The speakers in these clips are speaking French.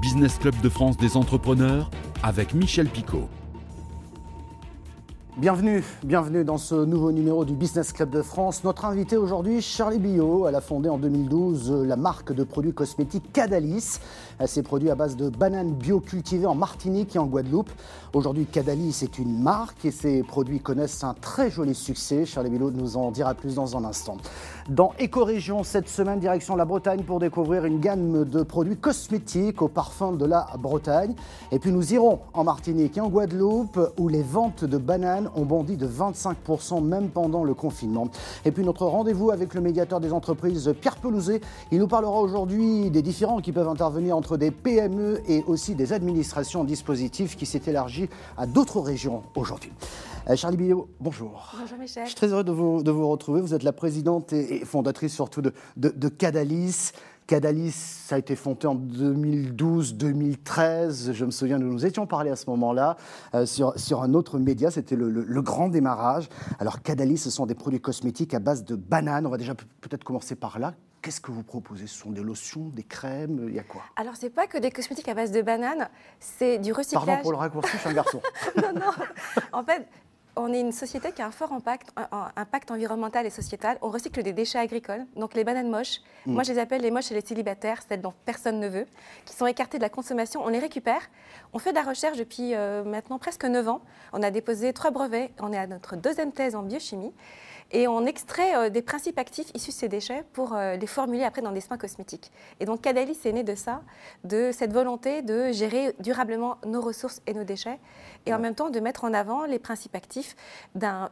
Business Club de France des entrepreneurs avec Michel Picot. Bienvenue, bienvenue dans ce nouveau numéro du Business Club de France. Notre invité aujourd'hui, Charlie Billot. Elle a fondé en 2012 la marque de produits cosmétiques Cadalis. Ces produits à base de bananes bio cultivées en Martinique et en Guadeloupe. Aujourd'hui, Cadalis est une marque et ses produits connaissent un très joli succès. Charlie Billot nous en dira plus dans un instant. Dans Éco-Région, cette semaine, direction la Bretagne pour découvrir une gamme de produits cosmétiques au parfum de la Bretagne. Et puis nous irons en Martinique et en Guadeloupe où les ventes de bananes ont bondi de 25% même pendant le confinement. Et puis notre rendez-vous avec le médiateur des entreprises, Pierre Pelouzet. Il nous parlera aujourd'hui des différents qui peuvent intervenir entre des PME et aussi des administrations dispositifs qui s'est élargi à d'autres régions aujourd'hui. Euh, Charlie Billot, bonjour. Bonjour Michel. Je suis très heureux de vous, de vous retrouver. Vous êtes la présidente et fondatrice surtout de, de, de Cadalis. Cadalis, ça a été fondé en 2012-2013. Je me souviens, nous nous étions parlé à ce moment-là euh, sur, sur, un autre média, c'était le, le, le, grand démarrage. Alors Cadalis, ce sont des produits cosmétiques à base de bananes. On va déjà peut-être commencer par là. Qu'est-ce que vous proposez? Ce sont des lotions, des crèmes, il y a quoi? Alors, c'est pas que des cosmétiques à base de bananes, c'est du recyclage. Pardon pour le raccourci, je suis un garçon. non, non. En fait, on est une société qui a un fort impact, un impact environnemental et sociétal. On recycle des déchets agricoles, donc les bananes moches. Mmh. Moi, je les appelle les moches et les célibataires, celles dont personne ne veut, qui sont écartées de la consommation. On les récupère. On fait de la recherche depuis euh, maintenant presque 9 ans. On a déposé trois brevets. On est à notre deuxième thèse en biochimie. Et on extrait euh, des principes actifs issus de ces déchets pour euh, les formuler après dans des soins cosmétiques. Et donc Cadalis est né de ça, de cette volonté de gérer durablement nos ressources et nos déchets, et ouais. en même temps de mettre en avant les principes actifs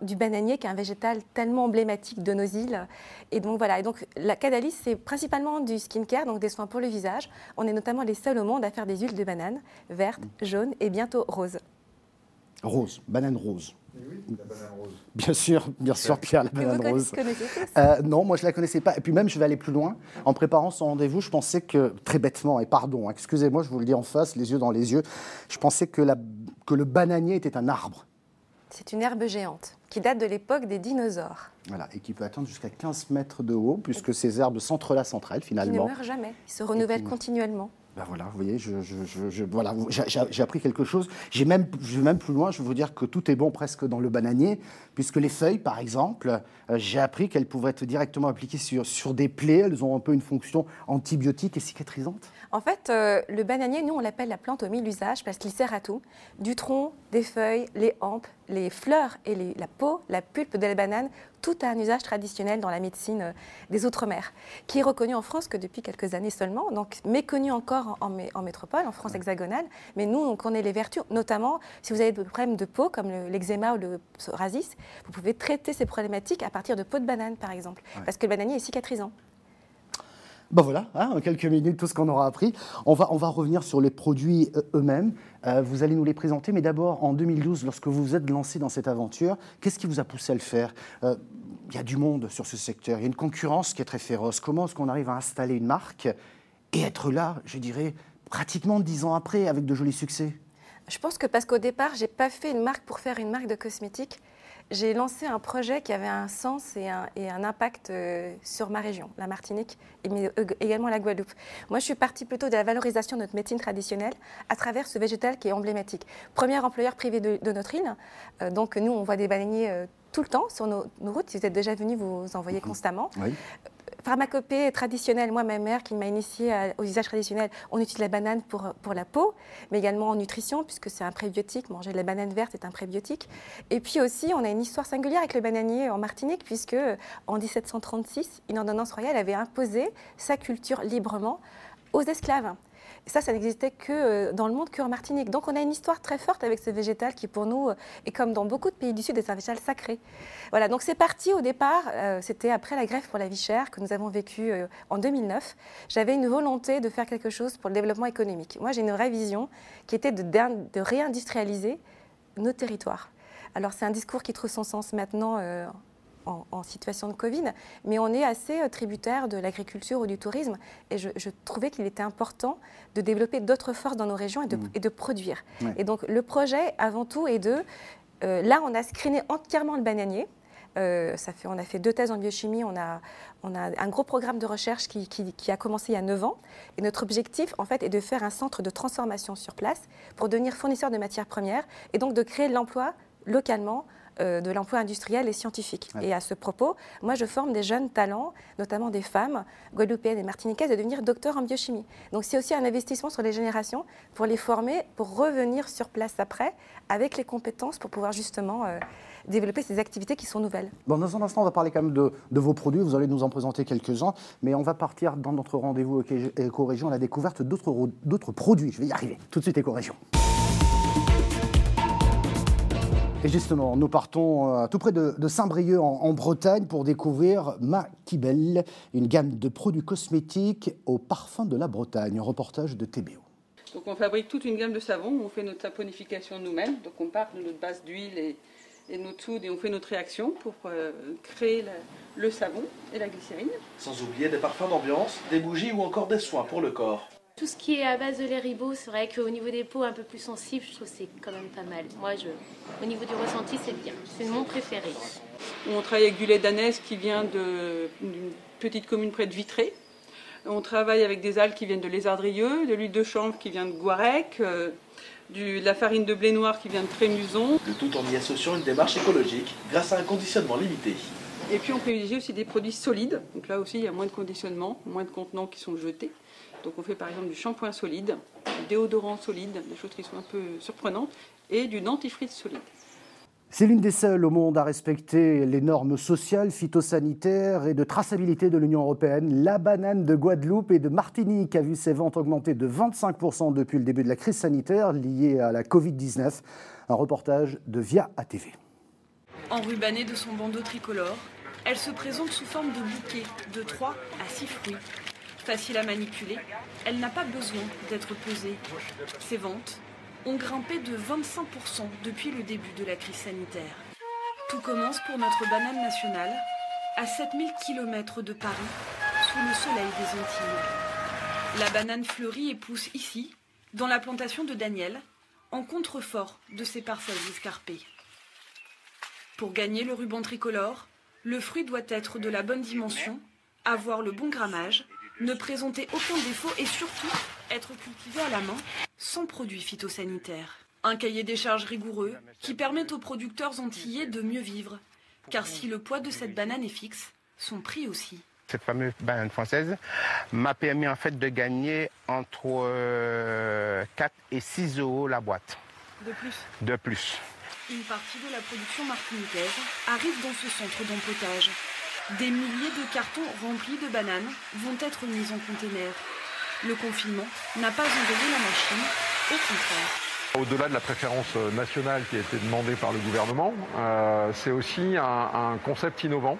du bananier, qui est un végétal tellement emblématique de nos îles. Et donc voilà, et donc la Cadalis, c'est principalement du skincare, donc des soins pour le visage. On est notamment les seuls au monde à faire des huiles de banane, vertes, jaunes et bientôt roses. Rose, banane rose. Oui, la banane rose. Bien sûr, bien sûr, Pierre, la banane vous rose. Euh, non, moi je la connaissais pas. Et puis même, je vais aller plus loin. En préparant son rendez-vous, je pensais que, très bêtement, et pardon, hein, excusez-moi, je vous le dis en face, les yeux dans les yeux, je pensais que, la, que le bananier était un arbre. C'est une herbe géante qui date de l'époque des dinosaures. Voilà, et qui peut atteindre jusqu'à 15 mètres de haut, puisque ces herbes s'entrelacent entre elles finalement. ne meurt jamais, il se renouvelle qui- continuellement. Ben voilà, vous voyez, je, voilà, j'ai appris quelque chose. J'ai même, je vais même plus loin, je vais vous dire que tout est bon presque dans le bananier, puisque les feuilles, par exemple, euh, j'ai appris qu'elles pouvaient être directement appliquées sur, sur des plaies. Elles ont un peu une fonction antibiotique et cicatrisante. En fait, euh, le bananier, nous, on l'appelle la plante au mille usages parce qu'il sert à tout. Du tronc, des feuilles, les hampes, les fleurs et les- la peau, la pulpe de la banane, tout a un usage traditionnel dans la médecine euh, des Outre-mer, qui est reconnu en France que depuis quelques années seulement, donc méconnu encore en, en mé- en métropole, en France hexagonale. Mais nous, on connaît les vertus, notamment si vous avez des problèmes de peau, comme le- l'eczéma ou le psoriasis, vous pouvez traiter ces problématiques à partir de peau de banane, par exemple, Ouais. parce que le bananier est cicatrisant. Ben voilà, hein, en quelques minutes, tout ce qu'on aura appris. On va, on va revenir sur les produits euh, eux-mêmes. Euh, vous allez nous les présenter, mais d'abord, en 2012, lorsque vous vous êtes lancé dans cette aventure, qu'est-ce qui vous a poussé à le faire? Euh, Il y a du monde sur ce secteur, il y a une concurrence qui est très féroce. Comment est-ce qu'on arrive à installer une marque et être là, je dirais, pratiquement dix ans après, avec de jolis succès? Je pense que parce qu'au départ, j'ai pas fait une marque pour faire une marque de cosmétiques. J'ai lancé un projet qui avait un sens et un, et un impact euh, sur ma région, la Martinique, et mais euh, également la Guadeloupe. Moi, je suis partie plutôt de la valorisation de notre médecine traditionnelle à travers ce végétal qui est emblématique. Premier employeur privé de, de notre île, euh, donc nous, on voit des baleiniers euh, tout le temps sur nos, nos, routes. Si vous êtes déjà venus, vous en voyez constamment. Oui. Pharmacopée traditionnelle, moi, ma mère qui m'a initiée aux usages traditionnels, on utilise la banane pour, pour la peau, mais également en nutrition, puisque c'est un prébiotique. Manger de la banane verte est un prébiotique. Et puis aussi, on a une histoire singulière avec le bananier en Martinique, puisque en 1736, une ordonnance royale avait imposé sa culture librement aux esclaves. Ça, ça n'existait que euh, dans le monde qu'en Martinique. Donc on a une histoire très forte avec ce végétal qui, pour nous, euh, est comme dans beaucoup de pays du Sud, est un végétal sacré. Voilà, donc c'est parti au départ, euh, c'était après la grève pour la vie chère que nous avons vécue en 2009. J'avais une volonté de faire quelque chose pour le développement économique. Moi, j'ai une vraie vision qui était de, réindustrialiser nos territoires. Alors c'est un discours qui trouve son sens maintenant en, en situation de Covid, mais on est assez euh, tributaire de l'agriculture ou du tourisme, et je, je trouvais qu'il était important de développer d'autres forces dans nos régions et de, Mm. et de produire. Ouais. Et donc le projet, avant tout, est de... euh, là, on a screené entièrement le bananier Euh, ça fait, on a fait deux thèses en biochimie. On a, on a un gros programme de recherche qui, qui, a commencé il y a 9 ans. Et notre objectif, en fait, est de faire un centre de transformation sur place pour devenir fournisseur de matières premières et donc de créer de l'emploi localement de l'emploi industriel et scientifique. Et à ce propos, moi, je forme des jeunes talents, notamment des femmes guadeloupéennes et martiniquaises, à devenir docteurs en biochimie. Donc c'est aussi un investissement sur les générations pour les former, pour revenir sur place après, avec les compétences pour pouvoir justement... Euh, développer ces activités qui sont nouvelles. Bon, dans un instant, on va parler quand même de, vos produits. Vous allez nous en présenter quelques-uns. Mais on va partir dans notre rendez-vous Éco-Région à la découverte d'autres produits. Je vais y arriver. Tout de suite, Éco-Région. Et justement, nous partons euh, tout près de, Saint-Brieuc en, Bretagne pour découvrir Makibel, une gamme de produits cosmétiques au parfum de la Bretagne. Un reportage de TBO. Donc on fabrique toute une gamme de savons, on fait notre saponification nous-mêmes, donc on part de notre base d'huile et, et notre soude et on fait notre réaction pour euh, créer le savon et la glycérine. Sans oublier des parfums d'ambiance, des bougies ou encore des soins pour le corps. Tout ce qui est à base de lait ribot, c'est vrai qu'au niveau des peaux un peu plus sensibles, je trouve que c'est quand même pas mal. Moi, je, au niveau du ressenti, c'est bien. C'est mon préféré. On travaille avec du lait d'ânesse qui vient d'une petite commune près de Vitré. On travaille avec des algues qui viennent de Lézardrieux, de l'huile de chanvre qui vient de Guarec, euh, de la farine de blé noir qui vient de Trémuson. Le tout en y associant une démarche écologique grâce à un conditionnement limité. Et puis on privilégie aussi des produits solides. Donc là aussi, il y a moins de conditionnement, moins de contenants qui sont jetés. Donc on fait par exemple du shampoing solide, du déodorant solide, des choses qui sont un peu surprenantes, et du dentifrice solide. C'est l'une des seules au monde à respecter les normes sociales, phytosanitaires et de traçabilité de l'Union européenne. La banane de Guadeloupe et de Martinique a vu ses ventes augmenter de 25% depuis le début de la crise sanitaire liée à la Covid-19. Un reportage de Via ATV. Enrubannée de son bandeau tricolore, elle se présente sous forme de bouquet de 3 à 6 fruits Facile à manipuler, elle n'a pas besoin d'être pesée. Ses ventes ont grimpé de 25% depuis le début de la crise sanitaire. Tout commence pour notre banane nationale, à 7000 km de Paris, sous le soleil des Antilles. La banane fleurit et pousse ici, dans la plantation de Daniel, en contrefort de ses parcelles escarpées. Pour gagner le ruban tricolore, le fruit doit être de la bonne dimension, avoir le bon grammage ne présenter aucun défaut et surtout être cultivé à la main sans produits phytosanitaires. Un cahier des charges rigoureux qui permet aux producteurs antillais de mieux vivre. Car si le poids de cette banane est fixe, son prix aussi. Cette fameuse banane française m'a permis en fait de gagner entre 4 euh, et 6 euros la boîte. De plus? De plus. Une partie de la production martiniquaise arrive dans ce centre d'empotage des milliers de cartons remplis de bananes vont être mis en container. Le confinement n'a pas enlevé la machine, au contraire. Au-delà de la préférence nationale qui a été demandée par le gouvernement, euh, c'est aussi un, concept innovant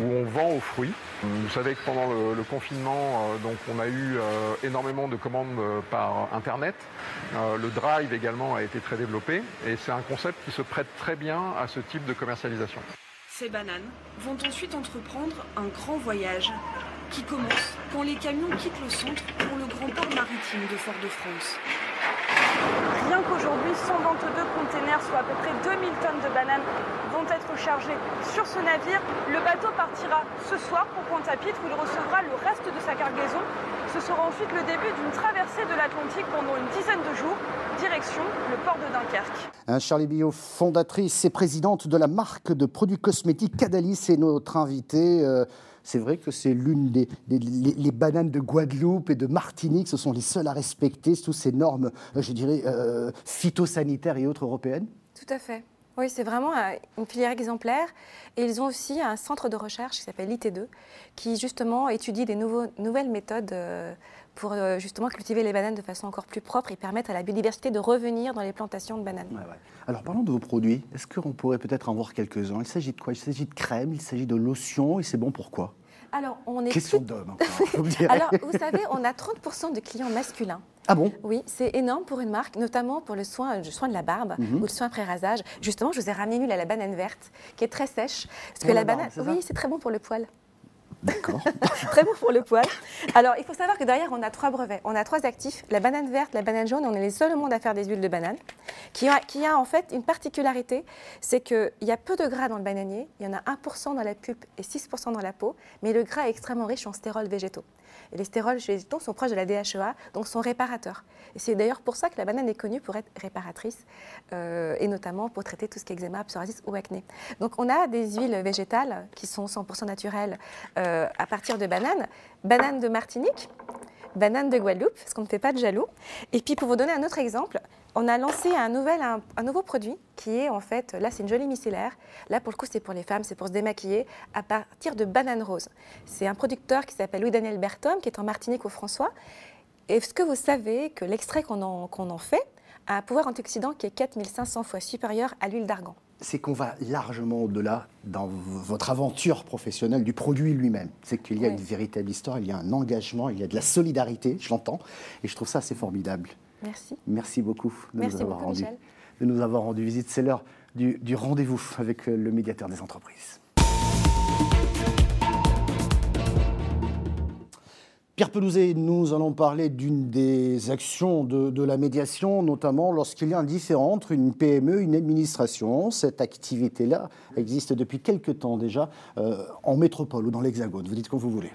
où on vend aux fruits. Vous savez que pendant le, confinement, euh, on a eu euh, énormément de commandes par Internet. le drive également a été très développé et c'est un concept qui se prête très bien à ce type de commercialisation. Ces bananes vont ensuite entreprendre un grand voyage qui commence quand les camions quittent le centre pour le grand port maritime de Fort-de-France. Rien qu'aujourd'hui, 122 containers, soit à peu près 2000 tonnes de bananes, vont être chargés sur ce navire. Le bateau partira ce soir pour Pointe-à-Pitre où il recevra le reste de sa cargaison. Ce sera ensuite le début d'une traversée de l'Atlantique pendant une dizaine de jours, direction le port de Dunkerque. Charlie Bio, fondatrice et présidente de la marque de produits cosmétiques Cadalis, est notre invitée. Euh, c'est vrai que c'est l'une des, les, bananes de Guadeloupe et de Martinique, ce sont les seules à respecter toutes ces normes, euh, je dirais, euh, phytosanitaires et autres européennes. Tout à fait. Oui, c'est vraiment une filière exemplaire. Et ils ont aussi un centre de recherche qui s'appelle IT2, qui justement étudie des nouvelles méthodes euh, pour justement cultiver les bananes de façon encore plus propre et permettre à la biodiversité de revenir dans les plantations de bananes. Alors parlons de vos produits. Est-ce qu'on pourrait peut-être en voir quelques-uns? Il s'agit de quoi? Il s'agit de crème, il s'agit de lotion? Et c'est bon pourquoi alors, on est Question d'homme, Alors, vous savez, on a 30% de clients masculins. Ah bon? Oui, c'est énorme pour une marque, notamment pour le soin, le soin de la barbe mhm. ou le soin après rasage. Justement, je vous ai ramené une à la banane verte, qui est très sèche. Parce que la, banane, oui, c'est très bon pour le poil. D'accord. Très bon pour le poil. Alors, il faut savoir que derrière, on a trois brevets. On a trois actifs la banane verte, la banane jaune. On est les seuls au monde à faire des huiles de banane. Qui a, qui a en fait une particularité c'est qu'il y a peu de gras dans le bananier. Il y en a 1% dans la pulpe et 6% dans la peau. Mais le gras est extrêmement riche en stérols végétaux. Les stérols végétaux sont proches de la DHEA, donc sont réparateurs. Et c'est d'ailleurs pour ça que la banane est connue pour être réparatrice, euh, et notamment pour traiter tout ce qui est eczéma, psoriasis ou acné. Donc on a des huiles végétales qui sont 100% naturelles euh, à partir de bananes. Banane de Martinique, banane de Guadeloupe, parce qu'on ne fait pas de jaloux. Et puis pour vous donner un autre exemple, on a lancé un, nouvel, un, nouveau produit qui est en fait, là c'est une jolie micellaire, là pour le coup c'est pour les femmes, c'est pour se démaquiller, à partir de banane rose. C'est un producteur qui s'appelle Louis-Daniel Bertom, qui est en Martinique au François. Est-ce que vous savez que l'extrait qu'on en, en, fait a un pouvoir antioxydant qui est 4500 fois supérieur à l'huile d'argan c'est qu'on va largement au-delà dans votre aventure professionnelle du produit lui-même. C'est qu'il y a une véritable histoire, il y a un engagement, il y a de la solidarité, je l'entends, et je trouve ça assez formidable. Merci. Merci beaucoup de, nous, avoir rendu, de nous avoir rendu visite. C'est l'heure du, du rendez-vous avec le médiateur des entreprises. Pierre Pelouzet, nous allons parler d'une des actions de, la médiation, notamment lorsqu'il y a un différent entre une PME et une administration. Cette activité-là existe depuis quelques temps déjà euh, en métropole ou dans l'Hexagone. Vous dites comme vous voulez.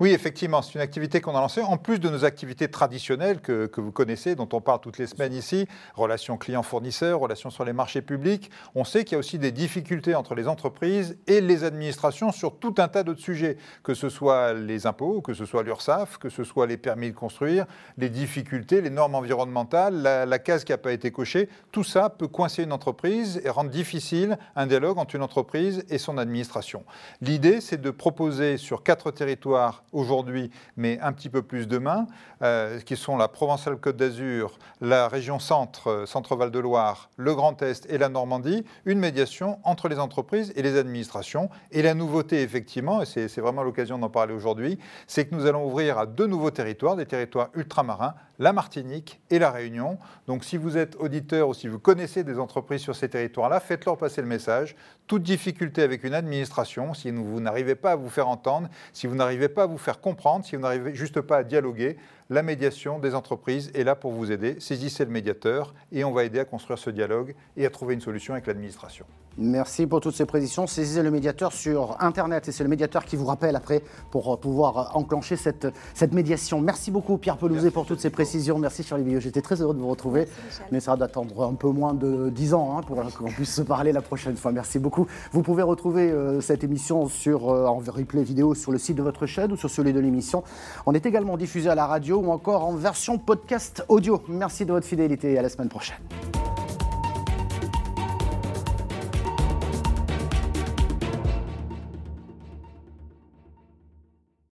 Oui, effectivement, c'est une activité qu'on a lancée, en plus de nos activités traditionnelles que, que, vous connaissez, dont on parle toutes les semaines ici, relations clients-fournisseurs, relations sur les marchés publics. On sait qu'il y a aussi des difficultés entre les entreprises et les administrations sur tout un tas d'autres sujets, que ce soit les impôts, que ce soit l'URSSAF, que ce soit les permis de construire, les difficultés, les normes environnementales, la, la case qui n'a pas été cochée. Tout ça peut coincer une entreprise et rendre difficile un dialogue entre une entreprise et son administration. L'idée, c'est de proposer sur quatre territoires aujourd'hui, mais un petit peu plus demain, euh, qui sont la Provence-Alpes-Côte d'Azur, la région Centre, euh, Centre-Val de Loire, le Grand Est et la Normandie, une médiation entre les entreprises et les administrations. Et la nouveauté, effectivement, et c'est vraiment l'occasion d'en parler aujourd'hui, c'est que nous allons ouvrir à deux nouveaux territoires, des territoires ultramarins, la Martinique et la Réunion. Donc si vous êtes auditeur ou si vous connaissez des entreprises sur ces territoires-là, faites-leur passer le message. Toute difficulté avec une administration, si vous n'arrivez pas à vous faire entendre, si vous n'arrivez pas à vous faire comprendre, si vous n'arrivez juste pas à dialoguer, la médiation des entreprises est là pour vous aider. Saisissez le médiateur et on va aider à construire ce dialogue et à trouver une solution avec l'administration. Merci pour toutes ces précisions. Saisissez le médiateur sur Internet et c'est le médiateur qui vous rappelle après pour euh, pouvoir euh, enclencher cette, cette médiation. Merci beaucoup Pierre Pelouzet pour toutes ces précisions. Merci Charlie Billot. J'étais très heureux de vous retrouver. Mais ça va d'attendre un peu moins de 10 ans hein, pour qu'on puisse se parler la prochaine fois. Merci beaucoup. Vous pouvez retrouver euh, cette émission sur, en replay vidéo sur le site de votre chaîne ou sur celui de l'émission. On est également diffusé à la radio ou encore en version podcast audio. Merci de votre fidélité et à la semaine prochaine.